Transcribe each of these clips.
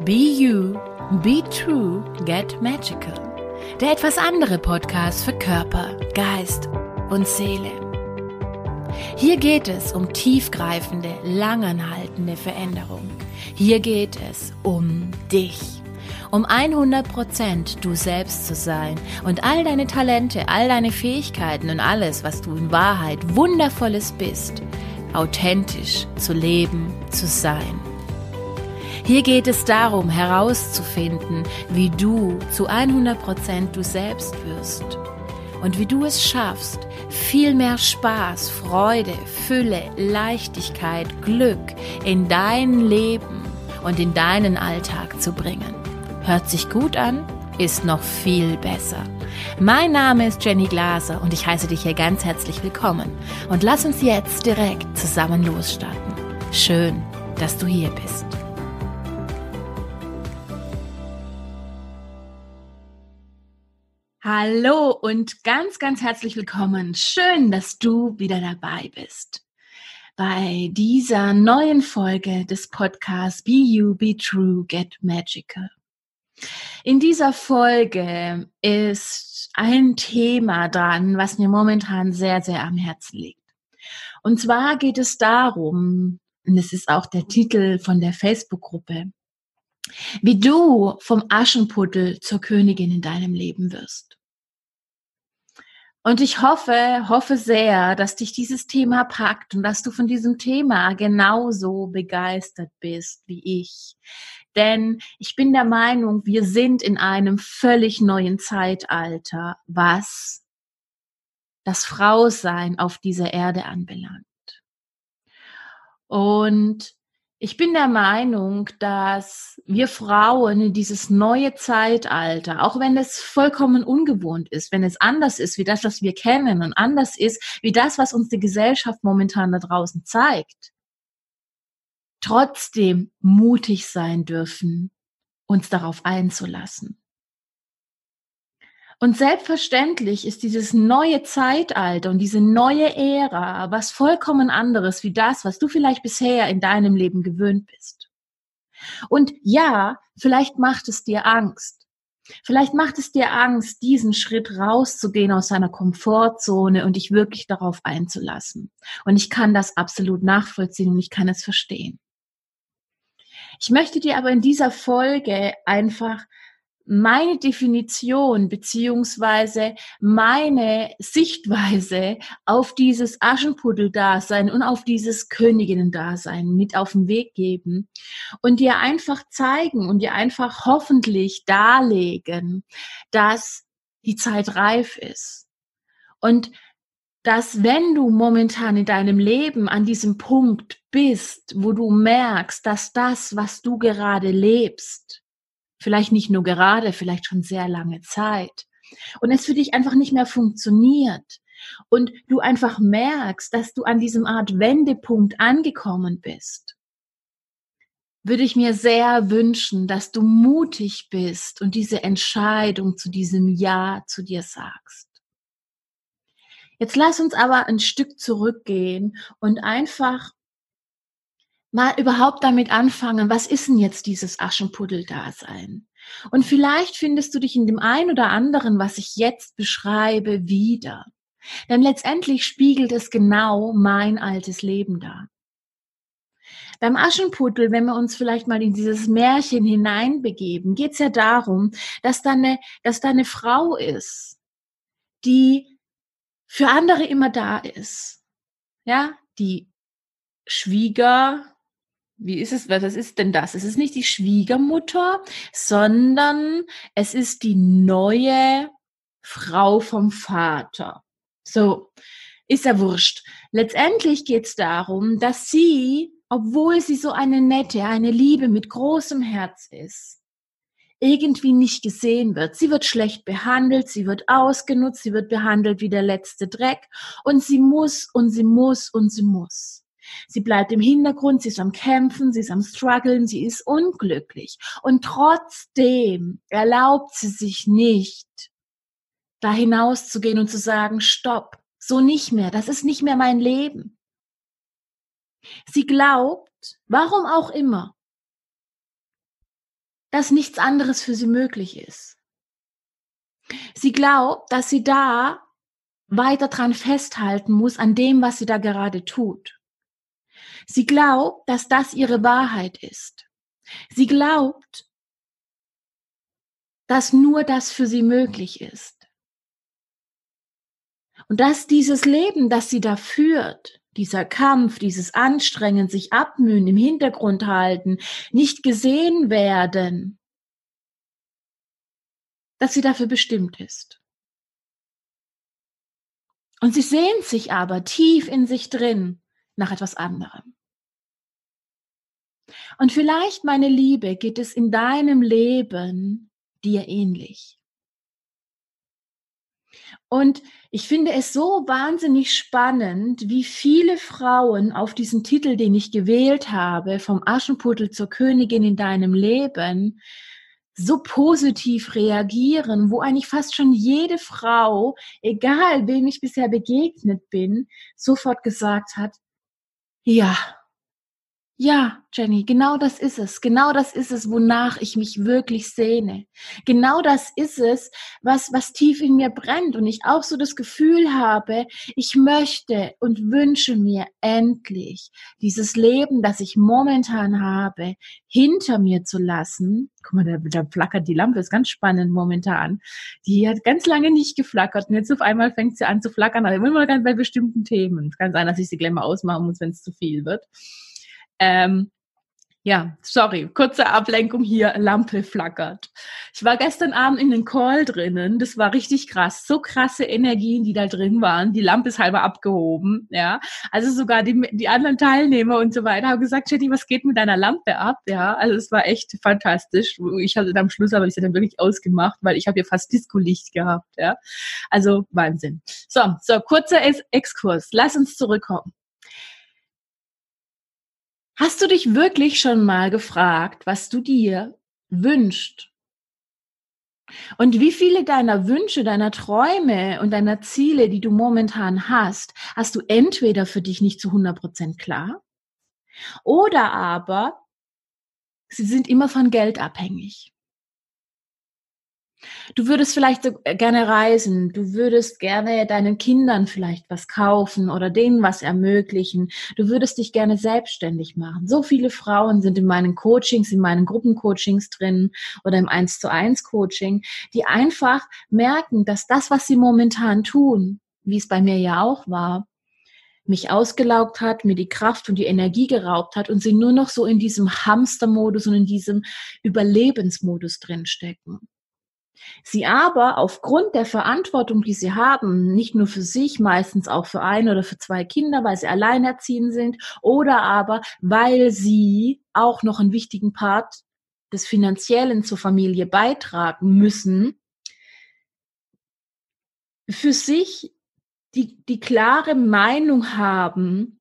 Be You, Be True, Get Magical. Der etwas andere Podcast für Körper, Geist und Seele. Hier geht es um tiefgreifende, langanhaltende Veränderung. Hier geht es um dich. Um 100% du selbst zu sein und all deine Talente, all deine Fähigkeiten und alles, was du in Wahrheit wundervolles bist, authentisch zu leben, zu sein. Hier geht es darum, herauszufinden, wie du zu 100% du selbst wirst und wie du es schaffst, viel mehr Spaß, Freude, Fülle, Leichtigkeit, Glück in dein Leben und in deinen Alltag zu bringen. Hört sich gut an, ist noch viel besser. Mein Name ist Jenny Glaser und ich heiße dich hier ganz herzlich willkommen. Und lass uns jetzt direkt zusammen losstarten. Schön, dass du hier bist. Hallo und ganz, ganz herzlich willkommen. Schön, dass du wieder dabei bist bei dieser neuen Folge des Podcasts Be You, Be True, Get Magical. In dieser Folge ist ein Thema dran, was mir momentan sehr, sehr am Herzen liegt. Und zwar geht es darum, und es ist auch der Titel von der Facebook-Gruppe, wie du vom Aschenputtel zur Königin in deinem Leben wirst. Und ich hoffe, hoffe sehr, dass dich dieses Thema packt und dass du von diesem Thema genauso begeistert bist wie ich. Denn ich bin der Meinung, wir sind in einem völlig neuen Zeitalter, was das Frausein auf dieser Erde anbelangt. Und ich bin der Meinung, dass wir Frauen in dieses neue Zeitalter, auch wenn es vollkommen ungewohnt ist, wenn es anders ist wie das, was wir kennen und anders ist wie das, was uns die Gesellschaft momentan da draußen zeigt, trotzdem mutig sein dürfen, uns darauf einzulassen. Und selbstverständlich ist dieses neue Zeitalter und diese neue Ära was vollkommen anderes wie das, was du vielleicht bisher in deinem Leben gewöhnt bist. Und ja, vielleicht macht es dir Angst. Vielleicht macht es dir Angst, diesen Schritt rauszugehen aus seiner Komfortzone und dich wirklich darauf einzulassen. Und ich kann das absolut nachvollziehen und ich kann es verstehen. Ich möchte dir aber in dieser Folge einfach meine Definition beziehungsweise meine Sichtweise auf dieses Aschenputtel-Dasein und auf dieses Königinnen-Dasein mit auf den Weg geben und dir einfach zeigen und dir einfach hoffentlich darlegen, dass die Zeit reif ist. Und dass wenn du momentan in deinem Leben an diesem Punkt bist, wo du merkst, dass das, was du gerade lebst, Vielleicht nicht nur gerade, vielleicht schon sehr lange Zeit. Und es für dich einfach nicht mehr funktioniert. Und du einfach merkst, dass du an diesem Art Wendepunkt angekommen bist. Würde ich mir sehr wünschen, dass du mutig bist und diese Entscheidung zu diesem Ja zu dir sagst. Jetzt lass uns aber ein Stück zurückgehen und einfach mal überhaupt damit anfangen, was ist denn jetzt dieses Aschenputtel-Dasein? Und vielleicht findest du dich in dem ein oder anderen, was ich jetzt beschreibe, wieder. Denn letztendlich spiegelt es genau mein altes Leben dar. Beim Aschenputtel, wenn wir uns vielleicht mal in dieses Märchen hineinbegeben, geht es ja darum, dass da, eine, dass da eine Frau ist, die für andere immer da ist. Ja, die Schwieger, wie ist es, was ist denn das? Es ist nicht die Schwiegermutter, sondern es ist die neue Frau vom Vater. So, ist ja wurscht. Letztendlich geht es darum, dass sie, obwohl sie so eine nette, eine Liebe mit großem Herz ist, irgendwie nicht gesehen wird. Sie wird schlecht behandelt, sie wird ausgenutzt, sie wird behandelt wie der letzte Dreck und sie muss und sie muss und sie muss. Sie bleibt im Hintergrund, sie ist am Kämpfen, sie ist am Struggeln, sie ist unglücklich. Und trotzdem erlaubt sie sich nicht, da hinauszugehen und zu sagen, stopp, so nicht mehr, das ist nicht mehr mein Leben. Sie glaubt, warum auch immer, dass nichts anderes für sie möglich ist. Sie glaubt, dass sie da weiter dran festhalten muss an dem, was sie da gerade tut. Sie glaubt, dass das ihre Wahrheit ist. Sie glaubt, dass nur das für sie möglich ist. Und dass dieses Leben, das sie da führt, dieser Kampf, dieses Anstrengen, sich abmühen, im Hintergrund halten, nicht gesehen werden, dass sie dafür bestimmt ist. Und sie sehnt sich aber tief in sich drin nach etwas anderem. Und vielleicht, meine Liebe, geht es in deinem Leben dir ähnlich. Und ich finde es so wahnsinnig spannend, wie viele Frauen auf diesen Titel, den ich gewählt habe, vom Aschenputtel zur Königin in deinem Leben, so positiv reagieren, wo eigentlich fast schon jede Frau, egal wem ich bisher begegnet bin, sofort gesagt hat, ja, ja, Jenny, genau das ist es. Genau das ist es, wonach ich mich wirklich sehne. Genau das ist es, was, was tief in mir brennt und ich auch so das Gefühl habe, ich möchte und wünsche mir endlich dieses Leben, das ich momentan habe, hinter mir zu lassen. Guck mal, da, da flackert die Lampe, ist ganz spannend momentan. Die hat ganz lange nicht geflackert und jetzt auf einmal fängt sie an zu flackern, aber immer ganz bei bestimmten Themen. Es kann sein, dass ich sie gleich mal ausmachen muss, wenn es zu viel wird. Ähm, ja, sorry, kurze Ablenkung hier, Lampe flackert. Ich war gestern Abend in den Call drinnen, das war richtig krass. So krasse Energien, die da drin waren. Die Lampe ist halber abgehoben, ja. Also sogar die, die anderen Teilnehmer und so weiter haben gesagt, Jenny, was geht mit deiner Lampe ab? Ja, also es war echt fantastisch. Ich hatte dann am Schluss aber ich dann wirklich ausgemacht, weil ich habe ja fast Disco-Licht gehabt, ja. Also Wahnsinn. So, so, kurzer Exkurs. Lass uns zurückkommen. Hast du dich wirklich schon mal gefragt, was du dir wünschst? Und wie viele deiner Wünsche, deiner Träume und deiner Ziele, die du momentan hast, hast du entweder für dich nicht zu 100 Prozent klar oder aber sie sind immer von Geld abhängig. Du würdest vielleicht äh, gerne reisen, du würdest gerne deinen Kindern vielleicht was kaufen oder denen was ermöglichen. Du würdest dich gerne selbstständig machen. So viele Frauen sind in meinen Coachings, in meinen Gruppencoachings drin oder im 1 zu 1 Coaching, die einfach merken, dass das, was sie momentan tun, wie es bei mir ja auch war, mich ausgelaugt hat, mir die Kraft und die Energie geraubt hat und sie nur noch so in diesem Hamstermodus und in diesem Überlebensmodus drinstecken. Sie aber aufgrund der Verantwortung, die sie haben, nicht nur für sich, meistens auch für ein oder für zwei Kinder, weil sie alleinerziehend sind oder aber weil sie auch noch einen wichtigen Part des Finanziellen zur Familie beitragen müssen, für sich die, die klare Meinung haben,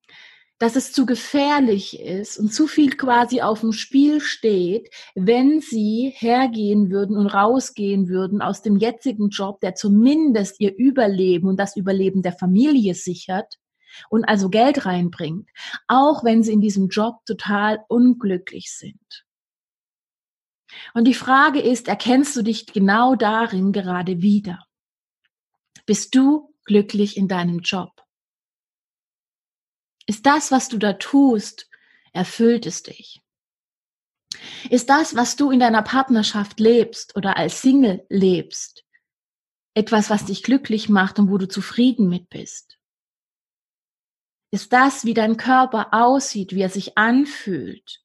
dass es zu gefährlich ist und zu viel quasi auf dem Spiel steht, wenn sie hergehen würden und rausgehen würden aus dem jetzigen Job, der zumindest ihr Überleben und das Überleben der Familie sichert und also Geld reinbringt, auch wenn sie in diesem Job total unglücklich sind. Und die Frage ist, erkennst du dich genau darin gerade wieder? Bist du glücklich in deinem Job? Ist das, was du da tust, erfüllt es dich? Ist das, was du in deiner Partnerschaft lebst oder als Single lebst, etwas, was dich glücklich macht und wo du zufrieden mit bist? Ist das, wie dein Körper aussieht, wie er sich anfühlt,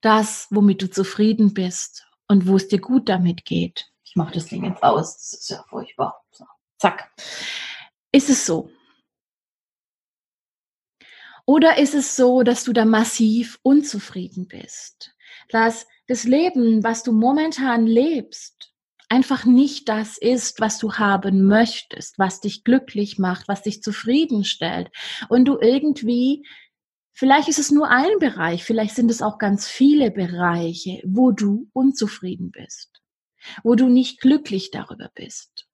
das, womit du zufrieden bist und wo es dir gut damit geht? Ich mache das Ding jetzt aus, das ist ja furchtbar. So, zack. Ist es so? Oder ist es so, dass du da massiv unzufrieden bist? Dass das Leben, was du momentan lebst, einfach nicht das ist, was du haben möchtest, was dich glücklich macht, was dich zufriedenstellt. Und du irgendwie, vielleicht ist es nur ein Bereich, vielleicht sind es auch ganz viele Bereiche, wo du unzufrieden bist, wo du nicht glücklich darüber bist.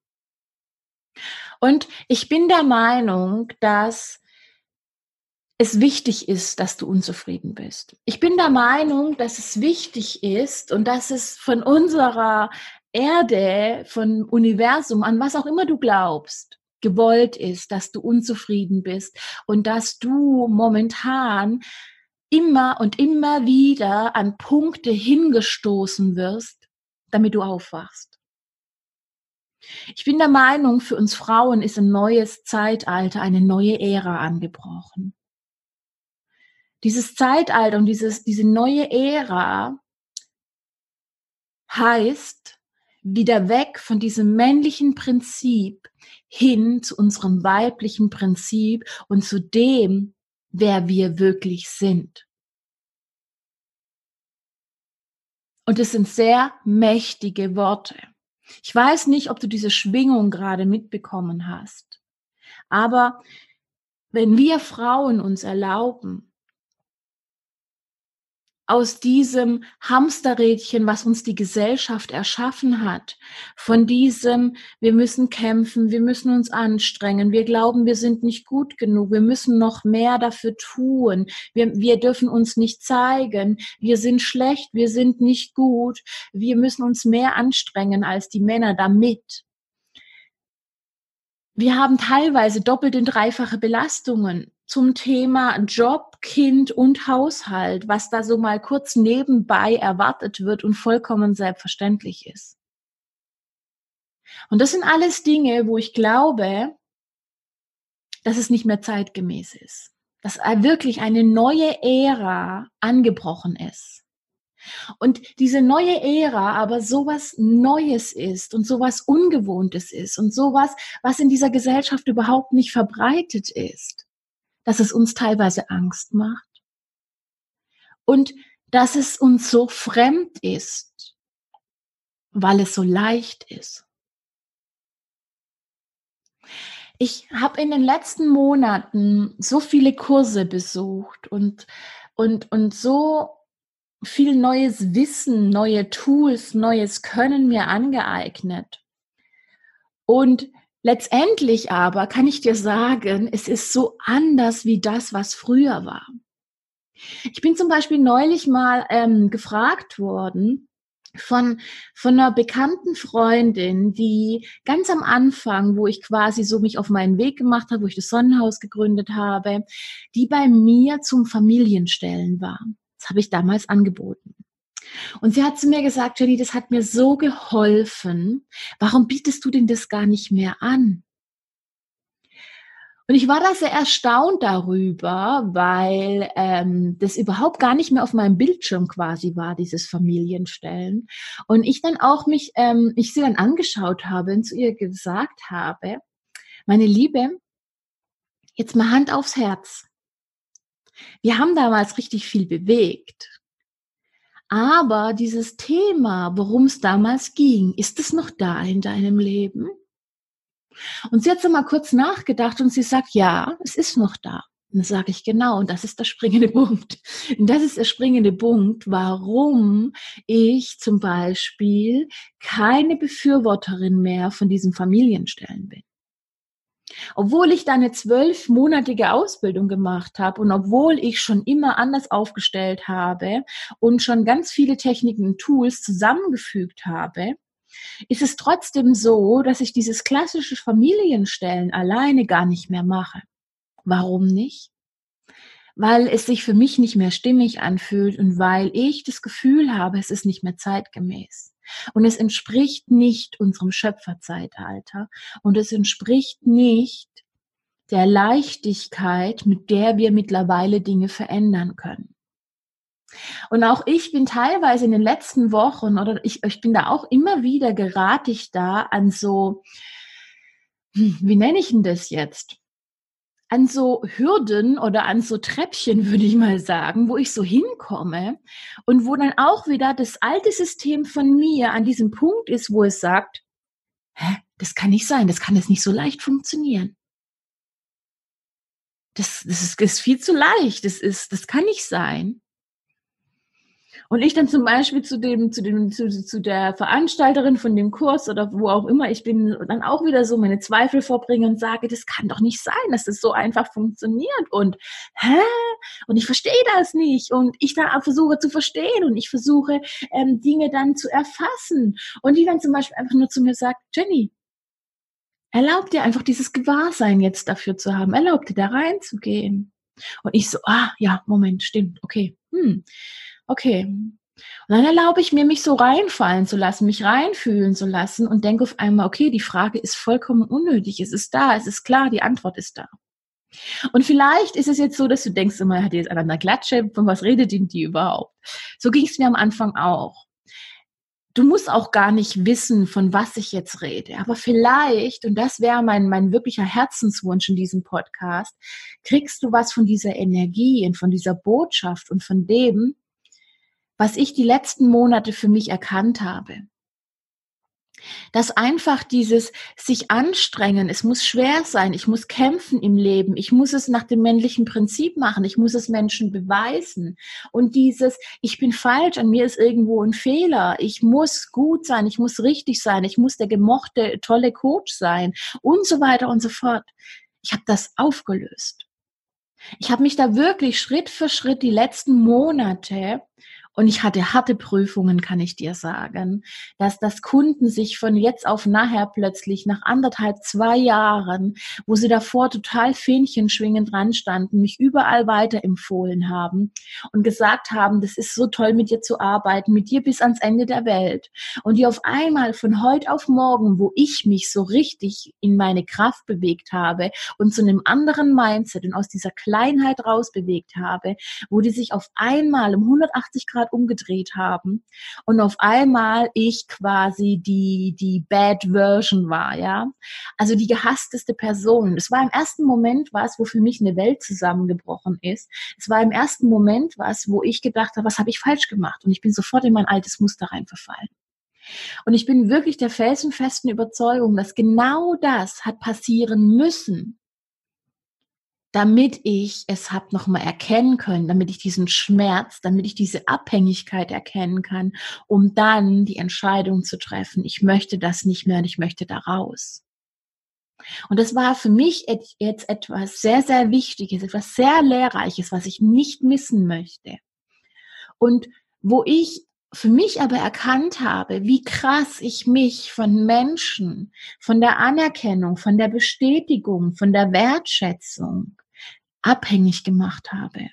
Und ich bin der Meinung, dass es wichtig ist, dass du unzufrieden bist. Ich bin der Meinung, dass es wichtig ist und dass es von unserer Erde, von Universum, an was auch immer du glaubst, gewollt ist, dass du unzufrieden bist und dass du momentan immer und immer wieder an Punkte hingestoßen wirst, damit du aufwachst. Ich bin der Meinung, für uns Frauen ist ein neues Zeitalter, eine neue Ära angebrochen. Dieses Zeitalter und dieses, diese neue Ära heißt wieder weg von diesem männlichen Prinzip hin zu unserem weiblichen Prinzip und zu dem, wer wir wirklich sind. Und es sind sehr mächtige Worte. Ich weiß nicht, ob du diese Schwingung gerade mitbekommen hast. Aber wenn wir Frauen uns erlauben, aus diesem Hamsterrädchen, was uns die Gesellschaft erschaffen hat, von diesem, wir müssen kämpfen, wir müssen uns anstrengen, wir glauben, wir sind nicht gut genug, wir müssen noch mehr dafür tun, wir, wir dürfen uns nicht zeigen, wir sind schlecht, wir sind nicht gut, wir müssen uns mehr anstrengen als die Männer damit. Wir haben teilweise doppelt und dreifache Belastungen zum Thema Job, Kind und Haushalt, was da so mal kurz nebenbei erwartet wird und vollkommen selbstverständlich ist. Und das sind alles Dinge, wo ich glaube, dass es nicht mehr zeitgemäß ist, dass wirklich eine neue Ära angebrochen ist. Und diese neue Ära aber sowas Neues ist und sowas Ungewohntes ist und sowas, was in dieser Gesellschaft überhaupt nicht verbreitet ist dass es uns teilweise Angst macht und dass es uns so fremd ist, weil es so leicht ist. Ich habe in den letzten Monaten so viele Kurse besucht und, und, und so viel neues Wissen, neue Tools, neues Können mir angeeignet. Und Letztendlich aber kann ich dir sagen, es ist so anders wie das, was früher war. Ich bin zum Beispiel neulich mal ähm, gefragt worden von, von einer bekannten Freundin, die ganz am Anfang, wo ich quasi so mich auf meinen Weg gemacht habe, wo ich das Sonnenhaus gegründet habe, die bei mir zum Familienstellen war. Das habe ich damals angeboten. Und sie hat zu mir gesagt, Jenny, das hat mir so geholfen. Warum bietest du denn das gar nicht mehr an? Und ich war da sehr erstaunt darüber, weil ähm, das überhaupt gar nicht mehr auf meinem Bildschirm quasi war, dieses Familienstellen. Und ich dann auch mich, ähm, ich sie dann angeschaut habe und zu ihr gesagt habe, meine Liebe, jetzt mal Hand aufs Herz. Wir haben damals richtig viel bewegt. Aber dieses Thema, worum es damals ging, ist es noch da in deinem Leben? Und sie hat so mal kurz nachgedacht und sie sagt, ja, es ist noch da. Und dann sage ich genau, und das ist der springende Punkt. Und das ist der springende Punkt, warum ich zum Beispiel keine Befürworterin mehr von diesen Familienstellen bin. Obwohl ich da eine zwölfmonatige Ausbildung gemacht habe und obwohl ich schon immer anders aufgestellt habe und schon ganz viele Techniken und Tools zusammengefügt habe, ist es trotzdem so, dass ich dieses klassische Familienstellen alleine gar nicht mehr mache. Warum nicht? Weil es sich für mich nicht mehr stimmig anfühlt und weil ich das Gefühl habe, es ist nicht mehr zeitgemäß. Und es entspricht nicht unserem Schöpferzeitalter und es entspricht nicht der Leichtigkeit, mit der wir mittlerweile Dinge verändern können. Und auch ich bin teilweise in den letzten Wochen oder ich, ich bin da auch immer wieder gerate ich da an so, hm, wie nenne ich denn das jetzt? An so Hürden oder an so Treppchen, würde ich mal sagen, wo ich so hinkomme und wo dann auch wieder das alte System von mir an diesem Punkt ist, wo es sagt, hä, das kann nicht sein, das kann jetzt nicht so leicht funktionieren. Das, das ist, ist viel zu leicht, das, ist, das kann nicht sein. Und ich dann zum Beispiel zu dem, zu dem, zu, zu der Veranstalterin von dem Kurs oder wo auch immer ich bin, dann auch wieder so meine Zweifel vorbringe und sage, das kann doch nicht sein, dass das so einfach funktioniert. Und hä? Und ich verstehe das nicht. Und ich auch versuche zu verstehen und ich versuche ähm, Dinge dann zu erfassen. Und die dann zum Beispiel einfach nur zu mir sagt, Jenny, erlaub dir einfach dieses Gewahrsein jetzt dafür zu haben, erlaub dir da reinzugehen. Und ich so, ah, ja, Moment, stimmt, okay, hm, okay. Und dann erlaube ich mir, mich so reinfallen zu lassen, mich reinfühlen zu lassen und denke auf einmal, okay, die Frage ist vollkommen unnötig. Es ist da, es ist klar, die Antwort ist da. Und vielleicht ist es jetzt so, dass du denkst, immer hat die jetzt an einer Klatsche, von was redet denn die überhaupt? So ging es mir am Anfang auch du musst auch gar nicht wissen, von was ich jetzt rede. Aber vielleicht, und das wäre mein, mein wirklicher Herzenswunsch in diesem Podcast, kriegst du was von dieser Energie und von dieser Botschaft und von dem, was ich die letzten Monate für mich erkannt habe dass einfach dieses sich anstrengen, es muss schwer sein, ich muss kämpfen im Leben, ich muss es nach dem männlichen Prinzip machen, ich muss es Menschen beweisen und dieses ich bin falsch, an mir ist irgendwo ein Fehler, ich muss gut sein, ich muss richtig sein, ich muss der gemochte tolle Coach sein und so weiter und so fort. Ich habe das aufgelöst. Ich habe mich da wirklich Schritt für Schritt die letzten Monate und ich hatte harte Prüfungen, kann ich dir sagen, dass das Kunden sich von jetzt auf nachher plötzlich nach anderthalb, zwei Jahren, wo sie davor total fähnchenschwingend dran standen, mich überall weiterempfohlen haben und gesagt haben, das ist so toll, mit dir zu arbeiten, mit dir bis ans Ende der Welt. Und die auf einmal von heute auf morgen, wo ich mich so richtig in meine Kraft bewegt habe und zu einem anderen Mindset und aus dieser Kleinheit raus bewegt habe, wo die sich auf einmal um 180 Grad Rad umgedreht haben und auf einmal ich quasi die, die Bad Version war, ja. Also die gehassteste Person. Es war im ersten Moment was, wo für mich eine Welt zusammengebrochen ist. Es war im ersten Moment was, wo ich gedacht habe, was habe ich falsch gemacht? Und ich bin sofort in mein altes Muster reinverfallen. Und ich bin wirklich der felsenfesten Überzeugung, dass genau das hat passieren müssen, damit ich es habe nochmal erkennen können, damit ich diesen Schmerz, damit ich diese Abhängigkeit erkennen kann, um dann die Entscheidung zu treffen, ich möchte das nicht mehr und ich möchte da raus. Und das war für mich jetzt etwas sehr, sehr Wichtiges, etwas sehr Lehrreiches, was ich nicht missen möchte. Und wo ich für mich aber erkannt habe, wie krass ich mich von Menschen, von der Anerkennung, von der Bestätigung, von der Wertschätzung abhängig gemacht habe.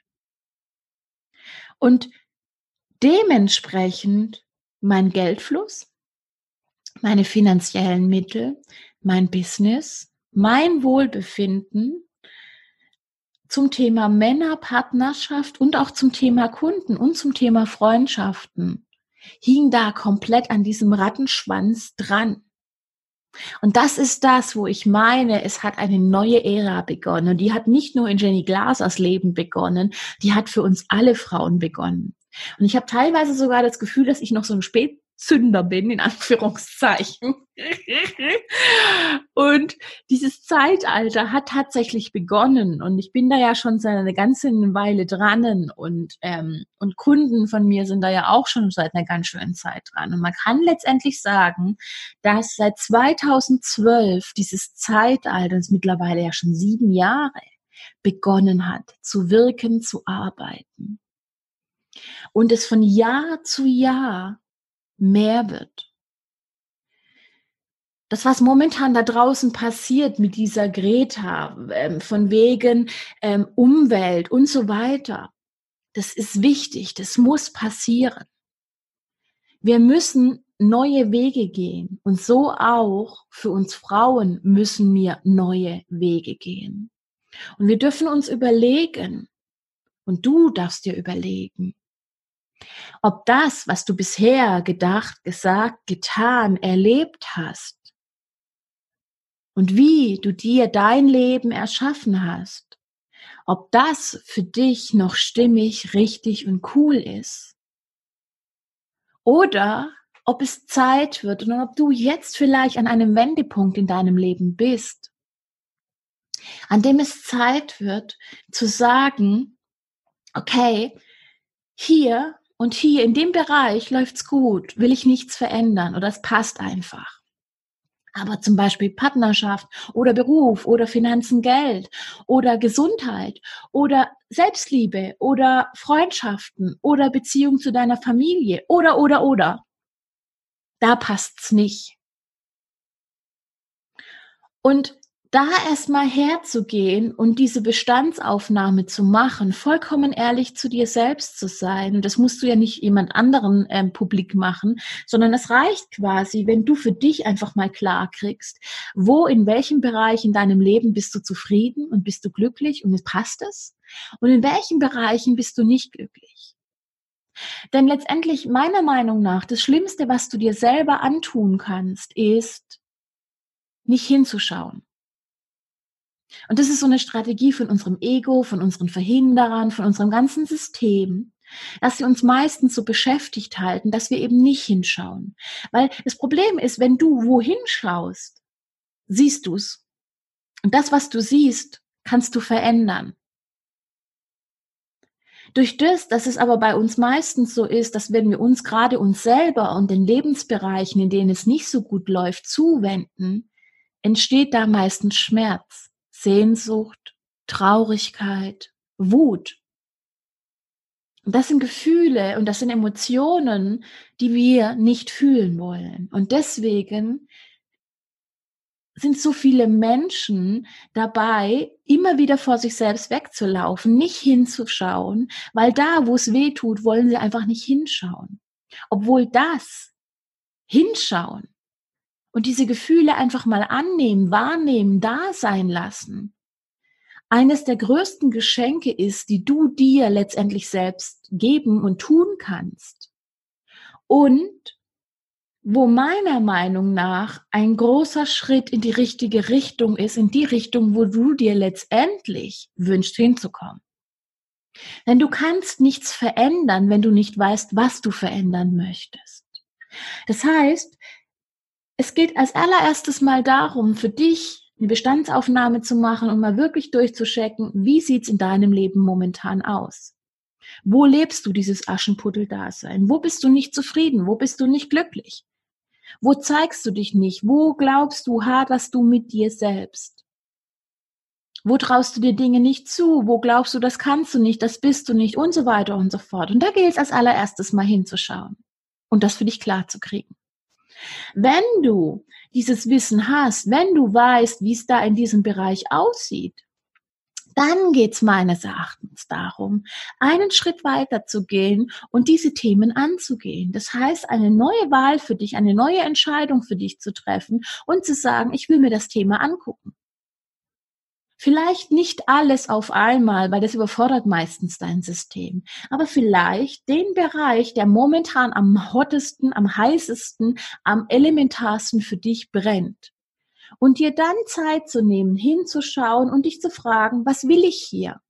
Und dementsprechend mein Geldfluss, meine finanziellen Mittel, mein Business, mein Wohlbefinden zum Thema Männerpartnerschaft und auch zum Thema Kunden und zum Thema Freundschaften hing da komplett an diesem Rattenschwanz dran. Und das ist das, wo ich meine, es hat eine neue Ära begonnen. Und die hat nicht nur in Jenny Glasers Leben begonnen, die hat für uns alle Frauen begonnen. Und ich habe teilweise sogar das Gefühl, dass ich noch so ein Spät Zünder bin, in Anführungszeichen. und dieses Zeitalter hat tatsächlich begonnen und ich bin da ja schon seit einer ganzen Weile dran und, ähm, und Kunden von mir sind da ja auch schon seit einer ganz schönen Zeit dran. Und man kann letztendlich sagen, dass seit 2012 dieses Zeitalter, das ist mittlerweile ja schon sieben Jahre, begonnen hat, zu wirken, zu arbeiten. Und es von Jahr zu Jahr mehr wird. Das, was momentan da draußen passiert mit dieser Greta, ähm, von wegen ähm, Umwelt und so weiter, das ist wichtig, das muss passieren. Wir müssen neue Wege gehen und so auch für uns Frauen müssen wir neue Wege gehen. Und wir dürfen uns überlegen, und du darfst dir überlegen, ob das, was du bisher gedacht, gesagt, getan, erlebt hast und wie du dir dein Leben erschaffen hast, ob das für dich noch stimmig, richtig und cool ist. Oder ob es Zeit wird und ob du jetzt vielleicht an einem Wendepunkt in deinem Leben bist, an dem es Zeit wird zu sagen, okay, hier und hier in dem Bereich läuft's gut, will ich nichts verändern oder es passt einfach. Aber zum Beispiel Partnerschaft oder Beruf oder Finanzen, Geld oder Gesundheit oder Selbstliebe oder Freundschaften oder Beziehung zu deiner Familie oder, oder, oder. Da passt's nicht. Und da erstmal herzugehen und diese Bestandsaufnahme zu machen, vollkommen ehrlich zu dir selbst zu sein. Und das musst du ja nicht jemand anderen ähm, publik machen, sondern es reicht quasi, wenn du für dich einfach mal klar kriegst, wo, in welchem Bereich in deinem Leben bist du zufrieden und bist du glücklich und passt es? Und in welchen Bereichen bist du nicht glücklich? Denn letztendlich, meiner Meinung nach, das Schlimmste, was du dir selber antun kannst, ist, nicht hinzuschauen. Und das ist so eine Strategie von unserem Ego, von unseren Verhinderern, von unserem ganzen System, dass sie uns meistens so beschäftigt halten, dass wir eben nicht hinschauen. Weil das Problem ist, wenn du wohin schaust, siehst du's. Und das, was du siehst, kannst du verändern. Durch das, dass es aber bei uns meistens so ist, dass wenn wir uns gerade uns selber und den Lebensbereichen, in denen es nicht so gut läuft, zuwenden, entsteht da meistens Schmerz. Sehnsucht, Traurigkeit, Wut. Und das sind Gefühle und das sind Emotionen, die wir nicht fühlen wollen. Und deswegen sind so viele Menschen dabei, immer wieder vor sich selbst wegzulaufen, nicht hinzuschauen, weil da, wo es weh tut, wollen sie einfach nicht hinschauen. Obwohl das Hinschauen und diese Gefühle einfach mal annehmen, wahrnehmen, da sein lassen, eines der größten Geschenke ist, die du dir letztendlich selbst geben und tun kannst. Und wo meiner Meinung nach ein großer Schritt in die richtige Richtung ist, in die Richtung, wo du dir letztendlich wünschst hinzukommen. Denn du kannst nichts verändern, wenn du nicht weißt, was du verändern möchtest. Das heißt, es geht als allererstes mal darum, für dich eine Bestandsaufnahme zu machen und mal wirklich durchzuchecken, wie sieht's in deinem Leben momentan aus? Wo lebst du dieses Aschenputtel-Dasein? Wo bist du nicht zufrieden? Wo bist du nicht glücklich? Wo zeigst du dich nicht? Wo glaubst du, haderst du mit dir selbst? Wo traust du dir Dinge nicht zu? Wo glaubst du, das kannst du nicht, das bist du nicht und so weiter und so fort. Und da gilt es als allererstes mal hinzuschauen und das für dich klar zu kriegen. Wenn du dieses Wissen hast, wenn du weißt, wie es da in diesem Bereich aussieht, dann geht's meines Erachtens darum, einen Schritt weiter zu gehen und diese Themen anzugehen. Das heißt, eine neue Wahl für dich, eine neue Entscheidung für dich zu treffen und zu sagen, ich will mir das Thema angucken. Vielleicht nicht alles auf einmal, weil das überfordert meistens dein System. Aber vielleicht den Bereich, der momentan am hottesten, am heißesten, am elementarsten für dich brennt. Und dir dann Zeit zu nehmen, hinzuschauen und dich zu fragen, was will ich hier?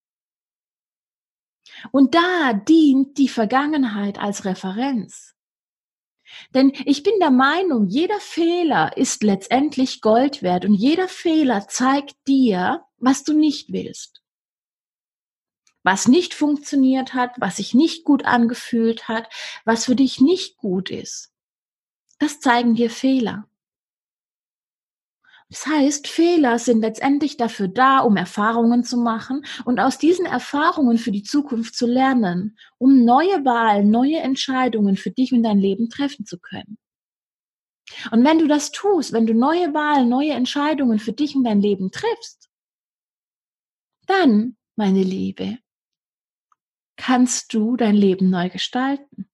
Und da dient die Vergangenheit als Referenz. Denn ich bin der Meinung, jeder Fehler ist letztendlich Gold wert und jeder Fehler zeigt dir, was du nicht willst. Was nicht funktioniert hat, was sich nicht gut angefühlt hat, was für dich nicht gut ist. Das zeigen dir Fehler. Das heißt, Fehler sind letztendlich dafür da, um Erfahrungen zu machen und aus diesen Erfahrungen für die Zukunft zu lernen, um neue Wahlen, neue Entscheidungen für dich und dein Leben treffen zu können. Und wenn du das tust, wenn du neue Wahlen, neue Entscheidungen für dich und dein Leben triffst, dann, meine Liebe, kannst du dein Leben neu gestalten.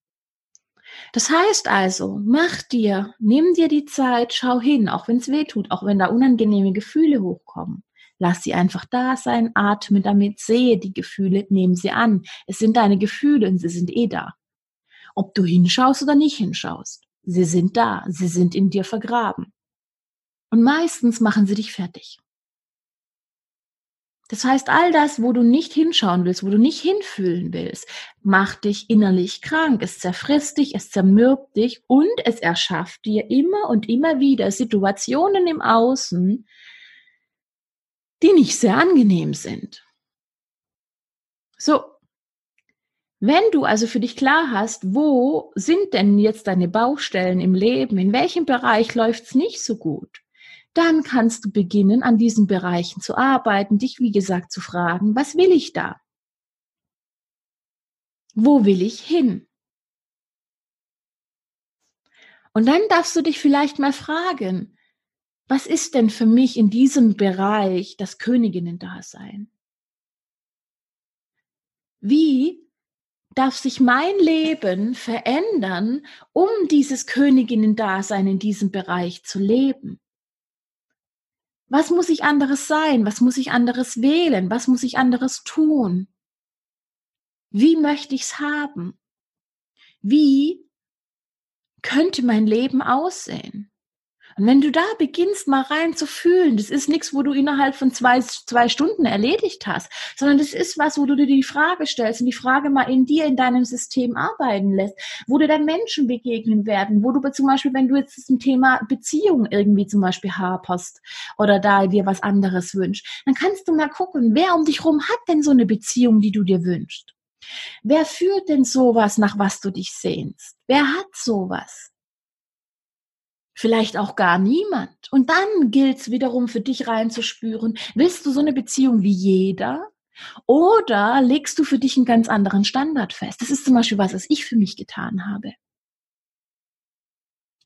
Das heißt also, mach dir, nimm dir die Zeit, schau hin, auch wenn es weh tut, auch wenn da unangenehme Gefühle hochkommen. Lass sie einfach da sein, atme damit, sehe die Gefühle, nehme sie an. Es sind deine Gefühle und sie sind eh da. Ob du hinschaust oder nicht hinschaust. Sie sind da, sie sind in dir vergraben. Und meistens machen sie dich fertig. Das heißt, all das, wo du nicht hinschauen willst, wo du nicht hinfühlen willst, macht dich innerlich krank. Es zerfrisst dich, es zermürbt dich und es erschafft dir immer und immer wieder Situationen im Außen, die nicht sehr angenehm sind. So. Wenn du also für dich klar hast, wo sind denn jetzt deine Baustellen im Leben, in welchem Bereich läuft's nicht so gut, dann kannst du beginnen, an diesen Bereichen zu arbeiten, dich, wie gesagt, zu fragen, was will ich da? Wo will ich hin? Und dann darfst du dich vielleicht mal fragen, was ist denn für mich in diesem Bereich das Königinnen-Dasein? Wie darf sich mein Leben verändern, um dieses Königinnen-Dasein in diesem Bereich zu leben? Was muss ich anderes sein? Was muss ich anderes wählen? Was muss ich anderes tun? Wie möchte ich's haben? Wie könnte mein Leben aussehen? Und wenn du da beginnst, mal rein zu fühlen, das ist nichts, wo du innerhalb von zwei, zwei Stunden erledigt hast, sondern das ist was, wo du dir die Frage stellst und die Frage mal in dir, in deinem System arbeiten lässt, wo dir dann Menschen begegnen werden, wo du zum Beispiel, wenn du jetzt zum Thema Beziehung irgendwie zum Beispiel haperst oder da dir was anderes wünschst, dann kannst du mal gucken, wer um dich rum hat denn so eine Beziehung, die du dir wünschst? Wer führt denn sowas, nach was du dich sehnst? Wer hat sowas? Vielleicht auch gar niemand. Und dann gilt es wiederum für dich reinzuspüren, willst du so eine Beziehung wie jeder? Oder legst du für dich einen ganz anderen Standard fest? Das ist zum Beispiel was, was ich für mich getan habe.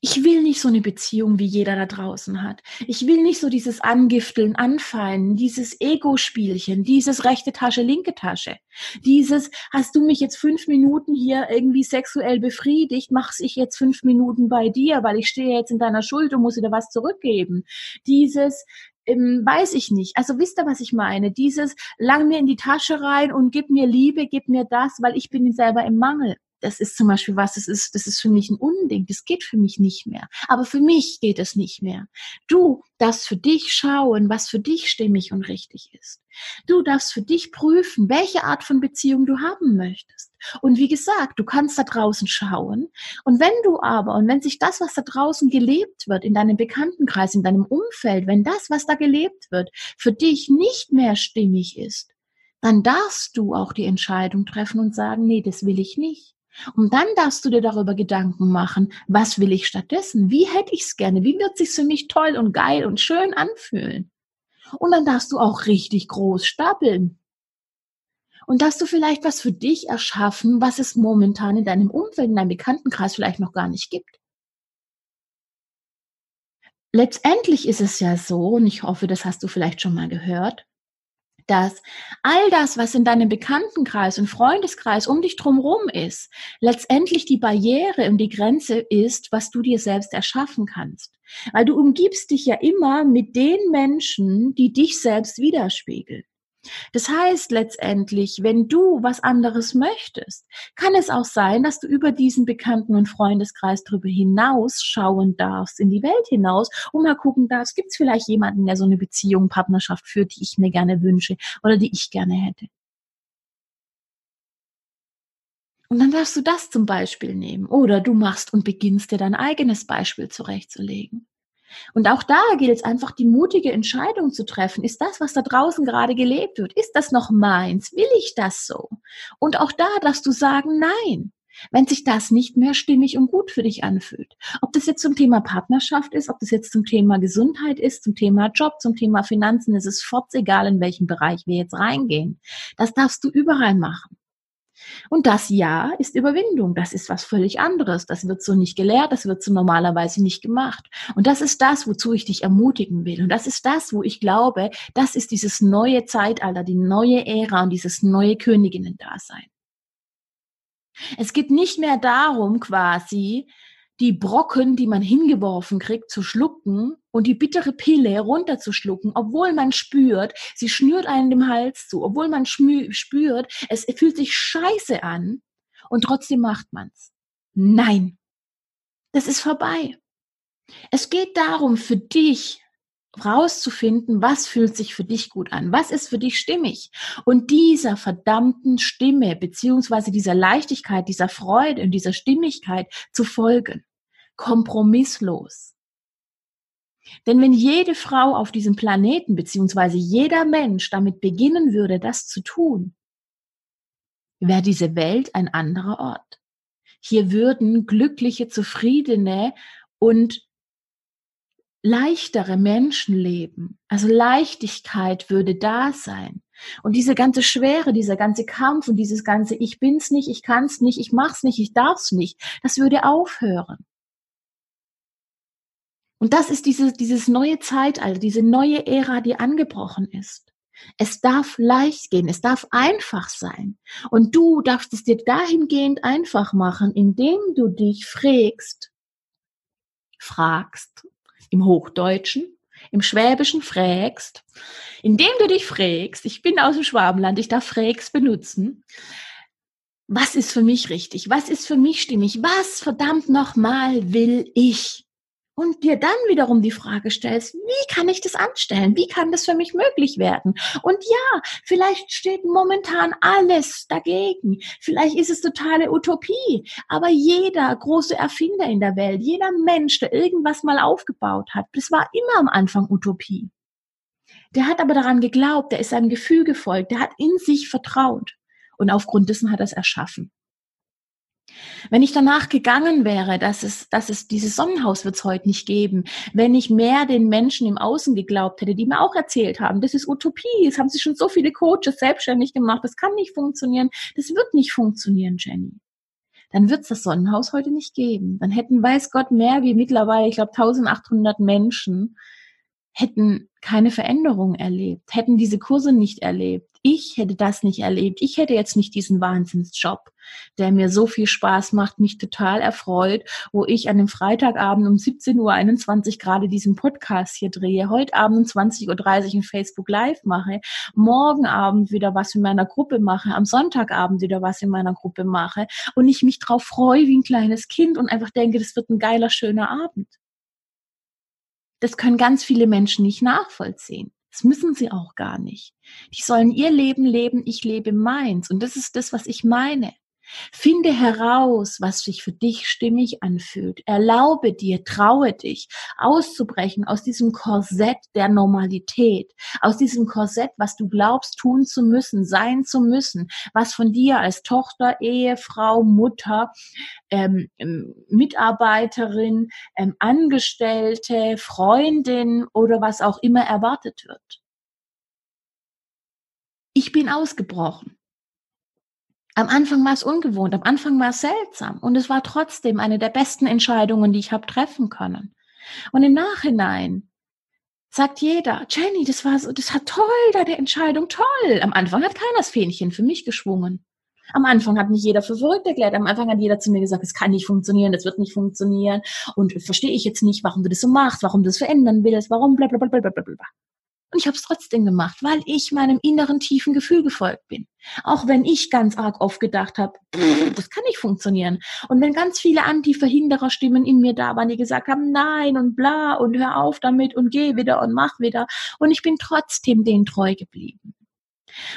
Ich will nicht so eine Beziehung, wie jeder da draußen hat. Ich will nicht so dieses Angifteln, Anfallen, dieses Ego-Spielchen, dieses rechte Tasche, linke Tasche. Dieses, hast du mich jetzt fünf Minuten hier irgendwie sexuell befriedigt, mach's ich jetzt fünf Minuten bei dir, weil ich stehe jetzt in deiner Schuld und muss dir was zurückgeben. Dieses, ähm, weiß ich nicht. Also wisst ihr, was ich meine? Dieses, lang mir in die Tasche rein und gib mir Liebe, gib mir das, weil ich bin selber im Mangel das ist zum Beispiel was, das ist, das ist für mich ein Unding, das geht für mich nicht mehr. Aber für mich geht es nicht mehr. Du darfst für dich schauen, was für dich stimmig und richtig ist. Du darfst für dich prüfen, welche Art von Beziehung du haben möchtest. Und wie gesagt, du kannst da draußen schauen. Und wenn du aber, und wenn sich das, was da draußen gelebt wird, in deinem Bekanntenkreis, in deinem Umfeld, wenn das, was da gelebt wird, für dich nicht mehr stimmig ist, dann darfst du auch die Entscheidung treffen und sagen, nee, das will ich nicht. Und dann darfst du dir darüber Gedanken machen, was will ich stattdessen? Wie hätte ich es gerne? Wie wird es sich für mich toll und geil und schön anfühlen? Und dann darfst du auch richtig groß stapeln. Und darfst du vielleicht was für dich erschaffen, was es momentan in deinem Umfeld, in deinem Bekanntenkreis vielleicht noch gar nicht gibt. Letztendlich ist es ja so, und ich hoffe, das hast du vielleicht schon mal gehört, dass all das, was in deinem Bekanntenkreis und Freundeskreis um dich drumherum ist, letztendlich die Barriere und die Grenze ist, was du dir selbst erschaffen kannst. Weil du umgibst dich ja immer mit den Menschen, die dich selbst widerspiegeln. Das heißt letztendlich, wenn du was anderes möchtest, kann es auch sein, dass du über diesen Bekannten- und Freundeskreis darüber hinaus schauen darfst, in die Welt hinaus und mal gucken darfst, gibt es vielleicht jemanden, der so eine Beziehung, Partnerschaft führt, die ich mir gerne wünsche oder die ich gerne hätte. Und dann darfst du das zum Beispiel nehmen. Oder du machst und beginnst dir dein eigenes Beispiel zurechtzulegen. Und auch da gilt es einfach, die mutige Entscheidung zu treffen. Ist das, was da draußen gerade gelebt wird, ist das noch meins? Will ich das so? Und auch da darfst du sagen, nein. Wenn sich das nicht mehr stimmig und gut für dich anfühlt. Ob das jetzt zum Thema Partnerschaft ist, ob das jetzt zum Thema Gesundheit ist, zum Thema Job, zum Thema Finanzen, es ist forts egal, in welchem Bereich wir jetzt reingehen. Das darfst du überall machen. Und das Ja ist Überwindung. Das ist was völlig anderes. Das wird so nicht gelehrt, das wird so normalerweise nicht gemacht. Und das ist das, wozu ich dich ermutigen will. Und das ist das, wo ich glaube, das ist dieses neue Zeitalter, die neue Ära und dieses neue Königinnen-Dasein. Es geht nicht mehr darum, quasi die Brocken, die man hingeworfen kriegt, zu schlucken und die bittere Pille runterzuschlucken, obwohl man spürt, sie schnürt einen dem Hals zu, obwohl man spürt, es fühlt sich scheiße an und trotzdem macht man's. Nein, das ist vorbei. Es geht darum, für dich rauszufinden, was fühlt sich für dich gut an, was ist für dich stimmig und dieser verdammten Stimme beziehungsweise dieser Leichtigkeit, dieser Freude und dieser Stimmigkeit zu folgen, kompromisslos. Denn wenn jede Frau auf diesem Planeten beziehungsweise jeder Mensch damit beginnen würde, das zu tun, wäre diese Welt ein anderer Ort. Hier würden glückliche, zufriedene und leichtere Menschen leben. Also Leichtigkeit würde da sein. Und diese ganze Schwere, dieser ganze Kampf und dieses ganze Ich bin's nicht, ich kann's nicht, ich mach's nicht, ich darf's nicht, das würde aufhören. Und das ist dieses, dieses neue Zeitalter, diese neue Ära, die angebrochen ist. Es darf leicht gehen, es darf einfach sein. Und du darfst es dir dahingehend einfach machen, indem du dich fragst, fragst, im Hochdeutschen, im Schwäbischen fragst, indem du dich fragst, ich bin aus dem Schwabenland, ich darf fragst benutzen, was ist für mich richtig? Was ist für mich stimmig? Was verdammt nochmal will ich? Und dir dann wiederum die Frage stellst, wie kann ich das anstellen? Wie kann das für mich möglich werden? Und ja, vielleicht steht momentan alles dagegen. Vielleicht ist es totale Utopie. Aber jeder große Erfinder in der Welt, jeder Mensch, der irgendwas mal aufgebaut hat, das war immer am Anfang Utopie. Der hat aber daran geglaubt, der ist seinem Gefühl gefolgt, der hat in sich vertraut. Und aufgrund dessen hat er es erschaffen. Wenn ich danach gegangen wäre, dass es, dass es dieses Sonnenhaus wird es heute nicht geben, wenn ich mehr den Menschen im Außen geglaubt hätte, die mir auch erzählt haben, das ist Utopie, es haben sich schon so viele Coaches selbstständig gemacht, das kann nicht funktionieren, das wird nicht funktionieren, Jenny. Dann wird es das Sonnenhaus heute nicht geben. Dann hätten, weiß Gott, mehr wie mittlerweile, ich glaube, 1800 Menschen hätten keine Veränderung erlebt, hätten diese Kurse nicht erlebt. Ich hätte das nicht erlebt. Ich hätte jetzt nicht diesen Wahnsinnsjob, der mir so viel Spaß macht, mich total erfreut, wo ich an dem Freitagabend um 17.21 Uhr gerade diesen Podcast hier drehe, heute Abend um 20.30 Uhr in Facebook Live mache, morgen Abend wieder was in meiner Gruppe mache, am Sonntagabend wieder was in meiner Gruppe mache und ich mich drauf freue wie ein kleines Kind und einfach denke, das wird ein geiler, schöner Abend. Das können ganz viele Menschen nicht nachvollziehen. Das müssen sie auch gar nicht. Die sollen ihr Leben leben, ich lebe meins. Und das ist das, was ich meine. Finde heraus, was sich für dich stimmig anfühlt. Erlaube dir, traue dich, auszubrechen aus diesem Korsett der Normalität, aus diesem Korsett, was du glaubst tun zu müssen, sein zu müssen, was von dir als Tochter, Ehefrau, Mutter, ähm, ähm Mitarbeiterin, ähm, Angestellte, Freundin oder was auch immer erwartet wird. Ich bin ausgebrochen. Am Anfang war es ungewohnt, am Anfang war es seltsam und es war trotzdem eine der besten Entscheidungen, die ich habe treffen können. Und im Nachhinein sagt jeder, Jenny, das war so, das hat toll, deine Entscheidung, toll. Am Anfang hat keiner das Fähnchen für mich geschwungen. Am Anfang hat mich jeder für verrückt erklärt. Am Anfang hat jeder zu mir gesagt, es kann nicht funktionieren, das wird nicht funktionieren. Und verstehe ich jetzt nicht, warum du das so machst, warum du das verändern willst, warum bla bla bla bla bla bla. Und ich habe es trotzdem gemacht, weil ich meinem inneren tiefen Gefühl gefolgt bin. Auch wenn ich ganz arg oft gedacht habe, das kann nicht funktionieren. Und wenn ganz viele Anti-Verhinderer-Stimmen in mir da waren, die gesagt haben, nein und bla und hör auf damit und geh wieder und mach wieder. Und ich bin trotzdem denen treu geblieben.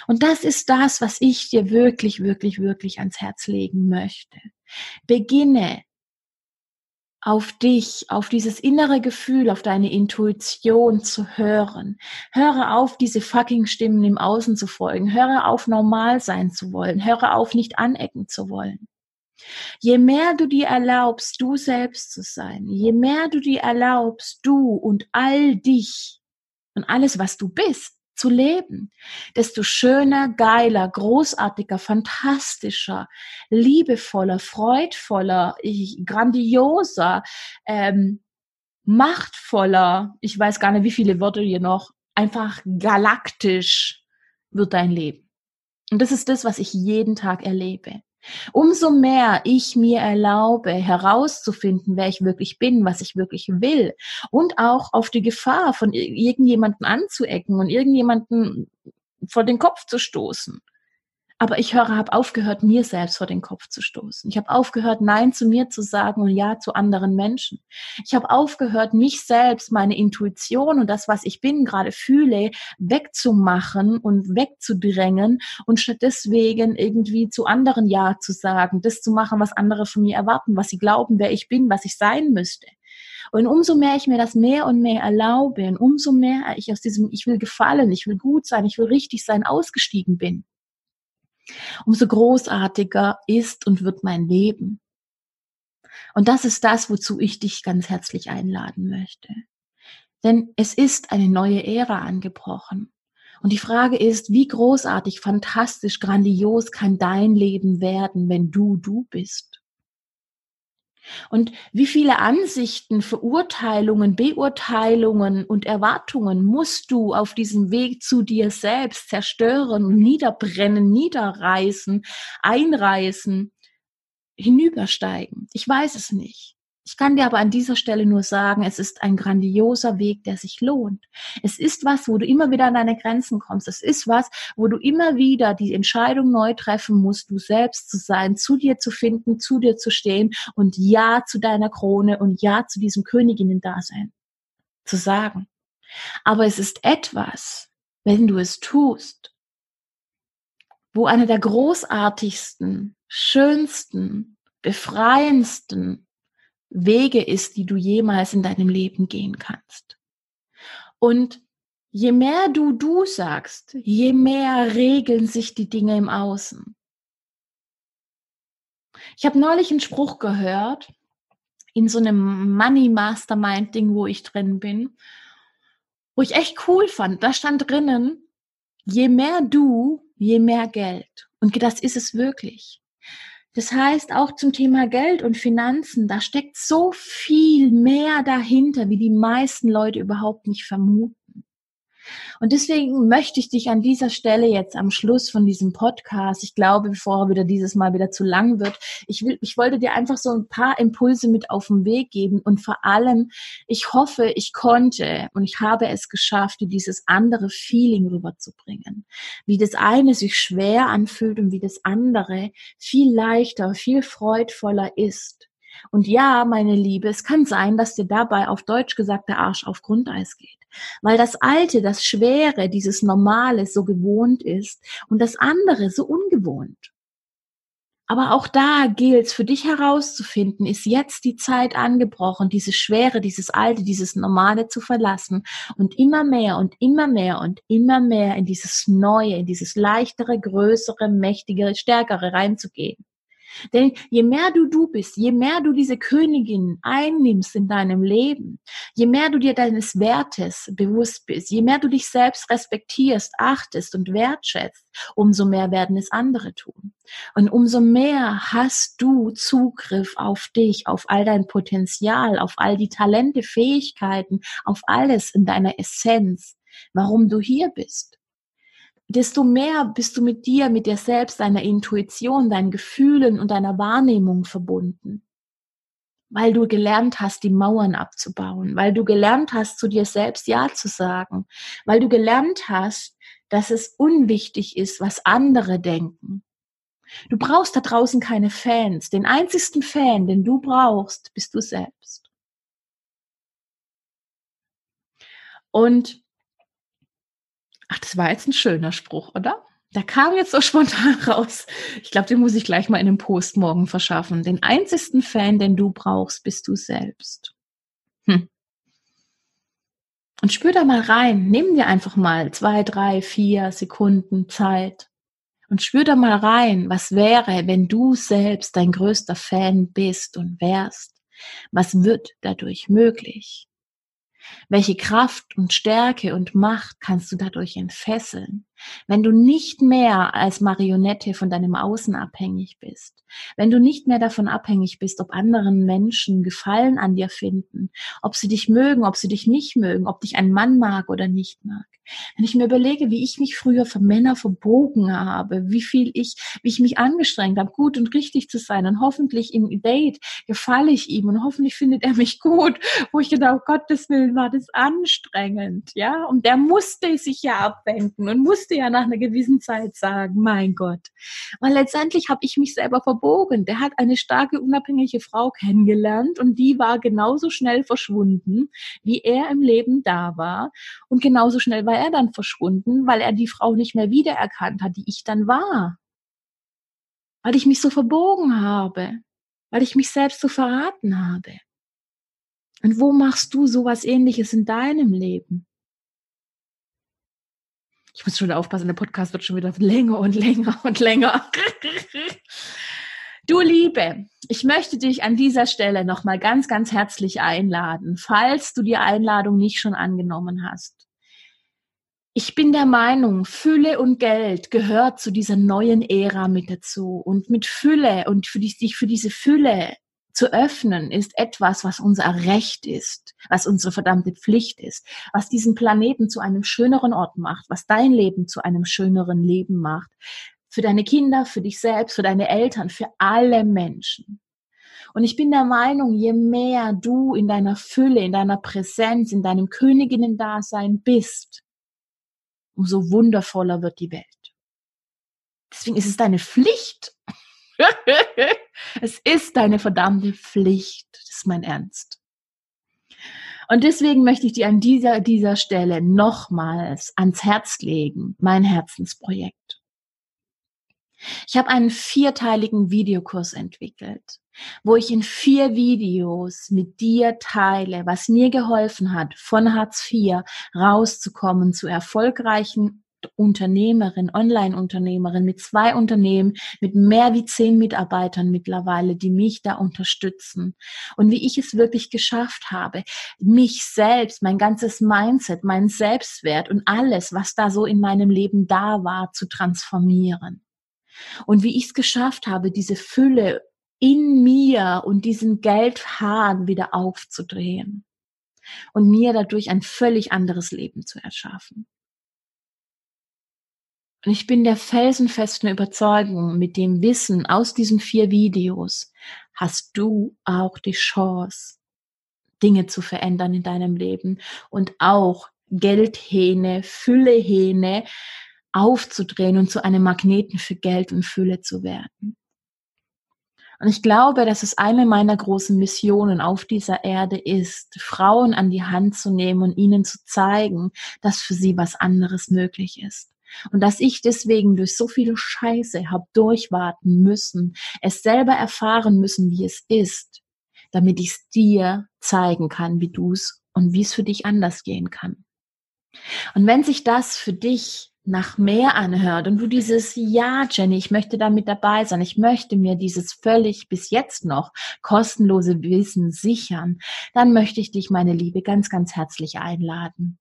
Und das ist das, was ich dir wirklich, wirklich, wirklich ans Herz legen möchte. Beginne auf dich, auf dieses innere Gefühl, auf deine Intuition zu hören. Höre auf, diese fucking Stimmen im Außen zu folgen. Höre auf, normal sein zu wollen. Höre auf, nicht anecken zu wollen. Je mehr du dir erlaubst, du selbst zu sein, je mehr du dir erlaubst, du und all dich und alles, was du bist, zu leben, desto schöner, geiler, großartiger, fantastischer, liebevoller, freudvoller, grandioser, ähm, machtvoller, ich weiß gar nicht, wie viele Worte hier noch, einfach galaktisch wird dein Leben. Und das ist das, was ich jeden Tag erlebe. Umso mehr ich mir erlaube, herauszufinden, wer ich wirklich bin, was ich wirklich will und auch auf die Gefahr von irgendjemanden anzuecken und irgendjemanden vor den Kopf zu stoßen, aber ich höre, habe aufgehört, mir selbst vor den Kopf zu stoßen. Ich habe aufgehört, Nein zu mir zu sagen und Ja zu anderen Menschen. Ich habe aufgehört, mich selbst, meine Intuition und das, was ich bin, gerade fühle, wegzumachen und wegzudrängen und statt deswegen irgendwie zu anderen Ja zu sagen, das zu machen, was andere von mir erwarten, was sie glauben, wer ich bin, was ich sein müsste. Und umso mehr ich mir das mehr und mehr erlaube und umso mehr ich aus diesem Ich will gefallen, ich will gut sein, ich will richtig sein ausgestiegen bin, umso großartiger ist und wird mein Leben. Und das ist das, wozu ich dich ganz herzlich einladen möchte. Denn es ist eine neue Ära angebrochen. Und die Frage ist, wie großartig, fantastisch, grandios kann dein Leben werden, wenn du du bist? Und wie viele Ansichten, Verurteilungen, Beurteilungen und Erwartungen musst du auf diesem Weg zu dir selbst zerstören, niederbrennen, niederreißen, einreißen, hinübersteigen? Ich weiß es nicht. Ich kann dir aber an dieser Stelle nur sagen, es ist ein grandioser Weg, der sich lohnt. Es ist was, wo du immer wieder an deine Grenzen kommst. Es ist was, wo du immer wieder die Entscheidung neu treffen musst, du selbst zu sein, zu dir zu finden, zu dir zu stehen und Ja zu deiner Krone und Ja zu diesem Königinnen-Dasein zu sagen. Aber es ist etwas, wenn du es tust, wo eine der großartigsten, schönsten, befreiendsten Wege ist, die du jemals in deinem Leben gehen kannst. Und je mehr du du sagst, je mehr regeln sich die Dinge im Außen. Ich habe neulich einen Spruch gehört in so einem Money Mastermind Ding, wo ich drin bin, wo ich echt cool fand. Da stand drinnen, je mehr du, je mehr Geld. Und das ist es wirklich. Das heißt, auch zum Thema Geld und Finanzen, da steckt so viel mehr dahinter, wie die meisten Leute überhaupt nicht vermuten. Und deswegen möchte ich dich an dieser Stelle jetzt am Schluss von diesem Podcast, ich glaube, bevor er wieder dieses Mal wieder zu lang wird, ich will, ich wollte dir einfach so ein paar Impulse mit auf den Weg geben und vor allem, ich hoffe, ich konnte und ich habe es geschafft, dir dieses andere Feeling rüberzubringen. Wie das eine sich schwer anfühlt und wie das andere viel leichter, viel freudvoller ist. Und ja, meine Liebe, es kann sein, dass dir dabei auf Deutsch gesagt der Arsch auf Grundeis geht. Weil das Alte, das Schwere, dieses Normale so gewohnt ist und das andere so ungewohnt. Aber auch da gilt es für dich herauszufinden, ist jetzt die Zeit angebrochen, diese Schwere, dieses Alte, dieses Normale zu verlassen und immer mehr und immer mehr und immer mehr in dieses Neue, in dieses leichtere, größere, mächtigere, stärkere reinzugehen. Denn je mehr du du bist, je mehr du diese Königin einnimmst in deinem Leben, je mehr du dir deines Wertes bewusst bist, je mehr du dich selbst respektierst, achtest und wertschätzt, umso mehr werden es andere tun. Und umso mehr hast du Zugriff auf dich, auf all dein Potenzial, auf all die Talente, Fähigkeiten, auf alles in deiner Essenz, warum du hier bist desto mehr bist du mit dir, mit dir selbst, deiner Intuition, deinen Gefühlen und deiner Wahrnehmung verbunden. Weil du gelernt hast, die Mauern abzubauen, weil du gelernt hast, zu dir selbst Ja zu sagen, weil du gelernt hast, dass es unwichtig ist, was andere denken. Du brauchst da draußen keine Fans. Den einzigsten Fan, den du brauchst, bist du selbst. Und Ach, das war jetzt ein schöner Spruch, oder? Da kam jetzt so spontan raus. Ich glaube, den muss ich gleich mal in einem Post morgen verschaffen. Den einzigsten Fan, den du brauchst, bist du selbst. Hm. Und spür da mal rein. Nimm dir einfach mal zwei, drei, vier Sekunden Zeit und spür da mal rein, was wäre, wenn du selbst dein größter Fan bist und wärst. Was wird dadurch möglich? Welche Kraft und Stärke und Macht kannst du dadurch entfesseln? Wenn du nicht mehr als Marionette von deinem Außen abhängig bist, wenn du nicht mehr davon abhängig bist, ob anderen Menschen Gefallen an dir finden, ob sie dich mögen, ob sie dich nicht mögen, ob dich ein Mann mag oder nicht mag, wenn ich mir überlege, wie ich mich früher für Männer verbogen habe, wie viel ich, wie ich mich angestrengt habe, gut und richtig zu sein und hoffentlich im Date gefalle ich ihm und hoffentlich findet er mich gut, wo ich gedacht, oh Gottes Willen war das anstrengend, ja, und der musste sich ja abwenden und musste ja nach einer gewissen Zeit sagen, mein Gott, weil letztendlich habe ich mich selber verbogen. Der hat eine starke, unabhängige Frau kennengelernt und die war genauso schnell verschwunden, wie er im Leben da war. Und genauso schnell war er dann verschwunden, weil er die Frau nicht mehr wiedererkannt hat, die ich dann war. Weil ich mich so verbogen habe, weil ich mich selbst so verraten habe. Und wo machst du sowas ähnliches in deinem Leben? Ich muss schon aufpassen, der Podcast wird schon wieder länger und länger und länger. Du Liebe, ich möchte dich an dieser Stelle nochmal ganz, ganz herzlich einladen, falls du die Einladung nicht schon angenommen hast. Ich bin der Meinung, Fülle und Geld gehört zu dieser neuen Ära mit dazu. Und mit Fülle und für die, sich für diese Fülle zu öffnen, ist etwas, was unser Recht ist, was unsere verdammte Pflicht ist, was diesen Planeten zu einem schöneren Ort macht, was dein Leben zu einem schöneren Leben macht. Für deine Kinder, für dich selbst, für deine Eltern, für alle Menschen. Und ich bin der Meinung, je mehr du in deiner Fülle, in deiner Präsenz, in deinem Königinnen-Dasein bist, umso wundervoller wird die Welt. Deswegen ist es deine Pflicht. es ist deine verdammte Pflicht. Das ist mein Ernst. Und deswegen möchte ich dir an dieser, dieser Stelle nochmals ans Herz legen, mein Herzensprojekt. Ich habe einen vierteiligen Videokurs entwickelt wo ich in vier Videos mit dir teile, was mir geholfen hat, von Hartz IV rauszukommen zu erfolgreichen Unternehmerin, Online-Unternehmerin mit zwei Unternehmen, mit mehr wie zehn Mitarbeitern mittlerweile, die mich da unterstützen. Und wie ich es wirklich geschafft habe, mich selbst, mein ganzes Mindset, mein Selbstwert und alles, was da so in meinem Leben da war, zu transformieren. Und wie ich es geschafft habe, diese Fülle in mir und diesen Geldhahn wieder aufzudrehen und mir dadurch ein völlig anderes Leben zu erschaffen. Und ich bin der felsenfesten Überzeugung, mit dem Wissen aus diesen vier Videos hast du auch die Chance, Dinge zu verändern in deinem Leben und auch Geldhähne, Füllehähne aufzudrehen und zu einem Magneten für Geld und Fülle zu werden. Und ich glaube, dass es eine meiner großen Missionen auf dieser Erde ist, Frauen an die Hand zu nehmen und ihnen zu zeigen, dass für sie was anderes möglich ist. Und dass ich deswegen durch so viele Scheiße habe durchwarten müssen, es selber erfahren müssen, wie es ist, damit ich es dir zeigen kann, wie du es und wie es für dich anders gehen kann. Und wenn sich das für dich nach mehr anhört und du dieses Ja, Jenny, ich möchte da mit dabei sein, ich möchte mir dieses völlig bis jetzt noch kostenlose Wissen sichern, dann möchte ich dich, meine Liebe, ganz, ganz herzlich einladen.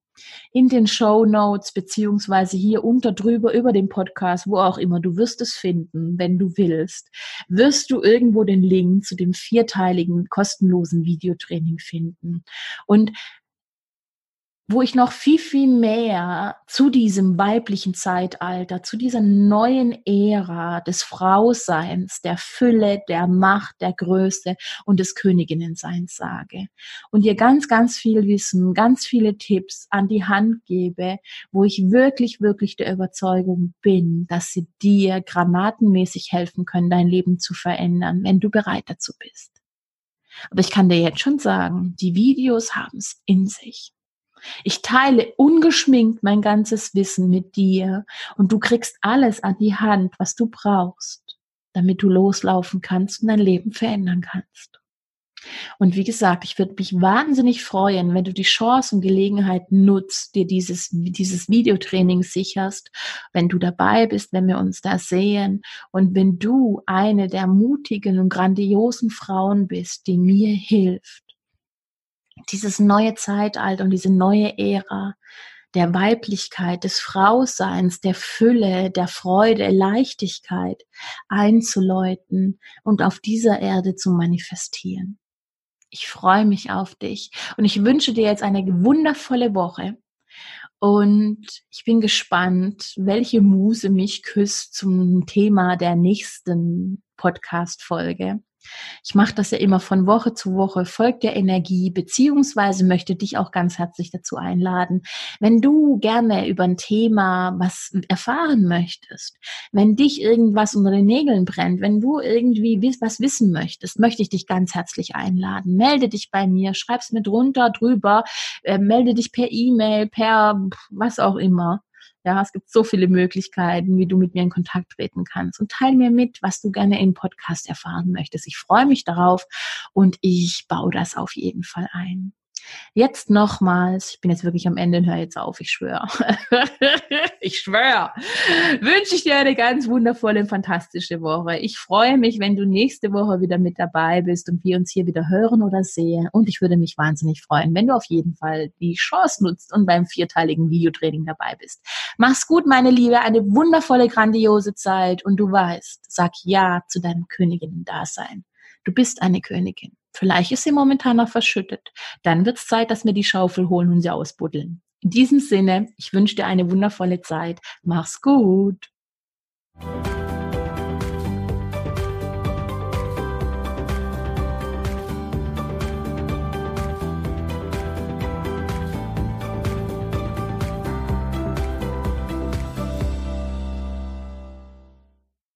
In den Show Notes beziehungsweise hier unter drüber über den Podcast, wo auch immer, du wirst es finden, wenn du willst, wirst du irgendwo den Link zu dem vierteiligen kostenlosen Videotraining finden. Und wo ich noch viel, viel mehr zu diesem weiblichen Zeitalter, zu dieser neuen Ära des Frauseins, der Fülle, der Macht, der Größe und des Königinnenseins sage. Und dir ganz, ganz viel Wissen, ganz viele Tipps an die Hand gebe, wo ich wirklich, wirklich der Überzeugung bin, dass sie dir granatenmäßig helfen können, dein Leben zu verändern, wenn du bereit dazu bist. Aber ich kann dir jetzt schon sagen, die Videos haben es in sich. Ich teile ungeschminkt mein ganzes Wissen mit dir und du kriegst alles an die Hand, was du brauchst, damit du loslaufen kannst und dein Leben verändern kannst. Und wie gesagt, ich würde mich wahnsinnig freuen, wenn du die Chance und Gelegenheit nutzt, dir dieses, dieses Videotraining sicherst, wenn du dabei bist, wenn wir uns da sehen und wenn du eine der mutigen und grandiosen Frauen bist, die mir hilft, dieses neue Zeitalter und diese neue Ära der Weiblichkeit, des Frauseins, der Fülle, der Freude, Leichtigkeit einzuläuten und auf dieser Erde zu manifestieren. Ich freue mich auf dich und ich wünsche dir jetzt eine wundervolle Woche. Und ich bin gespannt, welche Muse mich küsst zum Thema der nächsten Podcast-Folge. Ich mache das ja immer von Woche zu Woche, folgt der Energie, beziehungsweise möchte dich auch ganz herzlich dazu einladen, wenn du gerne über ein Thema was erfahren möchtest, wenn dich irgendwas unter den Nägeln brennt, wenn du irgendwie was wissen möchtest, möchte ich dich ganz herzlich einladen. Melde dich bei mir, schreib's mir drunter, drüber, äh, melde dich per E-Mail, per was auch immer. Ja, es gibt so viele Möglichkeiten, wie du mit mir in Kontakt treten kannst. Und teile mir mit, was du gerne im Podcast erfahren möchtest. Ich freue mich darauf und ich baue das auf jeden Fall ein. Jetzt nochmals, ich bin jetzt wirklich am Ende und höre jetzt auf, ich schwöre. ich schwöre. Wünsche ich dir eine ganz wundervolle, fantastische Woche. Ich freue mich, wenn du nächste Woche wieder mit dabei bist und wir uns hier wieder hören oder sehen. Und ich würde mich wahnsinnig freuen, wenn du auf jeden Fall die Chance nutzt und beim vierteiligen Videotraining dabei bist. Mach's gut, meine Liebe, eine wundervolle, grandiose Zeit und du weißt, sag Ja zu deinem Königinnen-Dasein. Du bist eine Königin. Vielleicht ist sie momentan noch verschüttet. Dann wird es Zeit, dass wir die Schaufel holen und sie ausbuddeln. In diesem Sinne, ich wünsche dir eine wundervolle Zeit. Mach's gut.